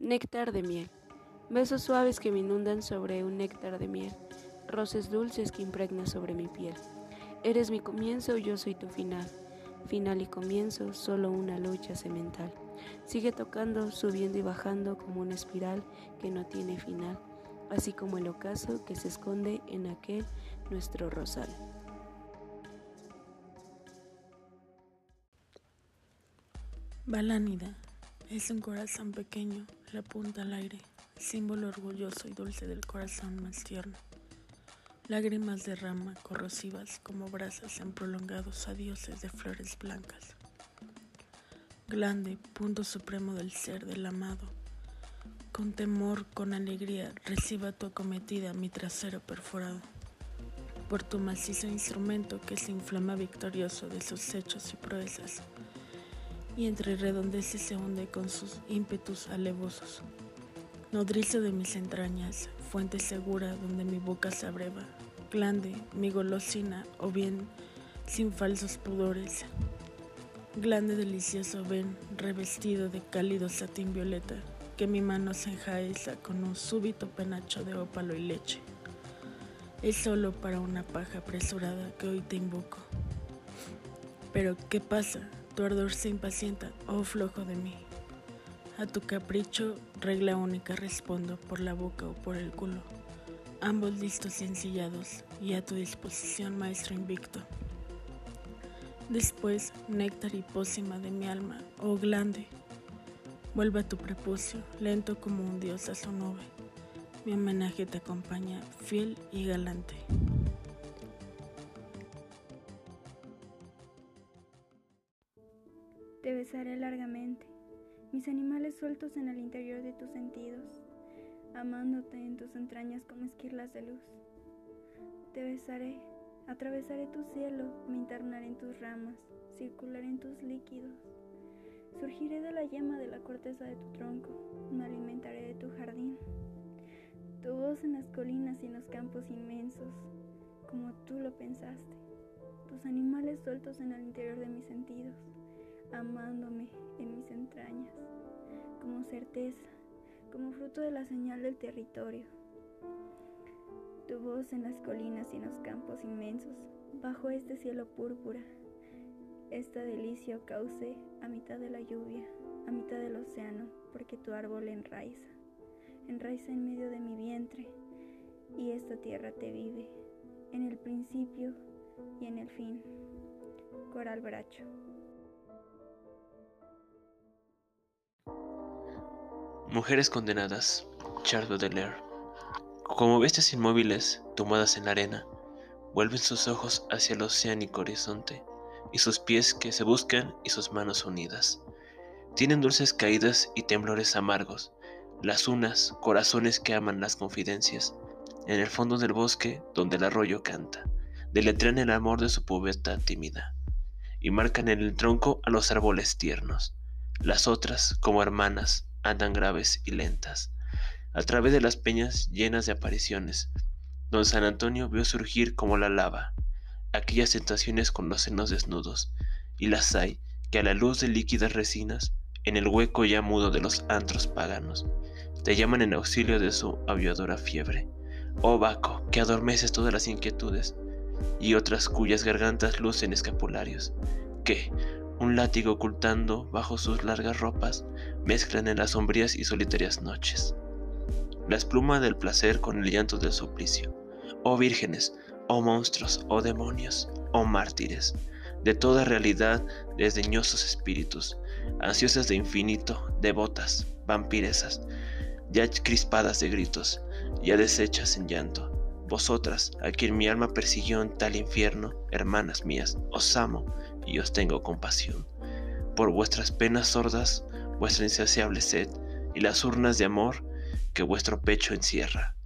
Néctar de miel. Besos suaves que me inundan sobre un néctar de miel. Roces dulces que impregnan sobre mi piel. Eres mi comienzo, yo soy tu final. Final y comienzo, solo una lucha semental. Sigue tocando, subiendo y bajando como una espiral que no tiene final, así como el ocaso que se esconde en aquel nuestro rosal. Balánida es un corazón pequeño, la punta al aire, símbolo orgulloso y dulce del corazón más tierno. Lágrimas de rama corrosivas como brasas en prolongados adioses de flores blancas. Glande, punto supremo del ser del amado. Con temor, con alegría, reciba tu acometida mi trasero perforado. Por tu macizo instrumento que se inflama victorioso de sus hechos y proezas, y entre redondeces se hunde con sus ímpetus alevosos. Nodrizo de mis entrañas, fuente segura donde mi boca se abreva, glande, mi golosina, o bien sin falsos pudores. Glande delicioso ven, revestido de cálido satín violeta, que mi mano se enjaeza con un súbito penacho de ópalo y leche. Es solo para una paja apresurada que hoy te invoco. Pero, ¿qué pasa? Tu ardor se impacienta, oh flojo de mí. A tu capricho, regla única respondo por la boca o por el culo. Ambos listos y ensillados, y a tu disposición, maestro invicto. Después, néctar y pócima de mi alma, oh glande, vuelve a tu prepucio, lento como un dios a su nube. Mi homenaje te acompaña, fiel y galante. Te besaré largamente mis animales sueltos en el interior de tus sentidos, amándote en tus entrañas como esquirlas de luz. Te besaré, atravesaré tu cielo, me internaré en tus ramas, circularé en tus líquidos. Surgiré de la llama de la corteza de tu tronco, me alimentaré de tu jardín. Tu voz en las colinas y en los campos inmensos, como tú lo pensaste. Tus animales sueltos en el interior de mis sentidos amándome en mis entrañas, como certeza, como fruto de la señal del territorio. Tu voz en las colinas y en los campos inmensos, bajo este cielo púrpura, esta delicia o cauce a mitad de la lluvia, a mitad del océano, porque tu árbol enraiza, enraiza en medio de mi vientre, y esta tierra te vive, en el principio y en el fin. Coral Bracho. Mujeres condenadas, Charles Baudelaire. Como bestias inmóviles, tomadas en la arena, vuelven sus ojos hacia el oceánico horizonte, y sus pies que se buscan y sus manos unidas. Tienen dulces caídas y temblores amargos, las unas corazones que aman las confidencias, en el fondo del bosque donde el arroyo canta, deletrean el amor de su pobreza tímida, y marcan en el tronco a los árboles tiernos. Las otras, como hermanas, andan graves y lentas, a través de las peñas llenas de apariciones. Don San Antonio vio surgir como la lava aquellas tentaciones con los senos desnudos, y las hay que a la luz de líquidas resinas, en el hueco ya mudo de los antros paganos, te llaman en auxilio de su aviadora fiebre. Oh Baco, que adormeces todas las inquietudes, y otras cuyas gargantas lucen escapularios, que, un látigo ocultando bajo sus largas ropas, mezclan en las sombrías y solitarias noches. La espuma del placer con el llanto del suplicio. Oh vírgenes, oh monstruos, oh demonios, oh mártires, de toda realidad desdeñosos espíritus, ansiosas de infinito, devotas, vampiresas, ya crispadas de gritos, ya deshechas en llanto, vosotras, a quien mi alma persiguió en tal infierno, hermanas mías, os amo y os tengo compasión. Por vuestras penas sordas, vuestra insaciable sed y las urnas de amor que vuestro pecho encierra.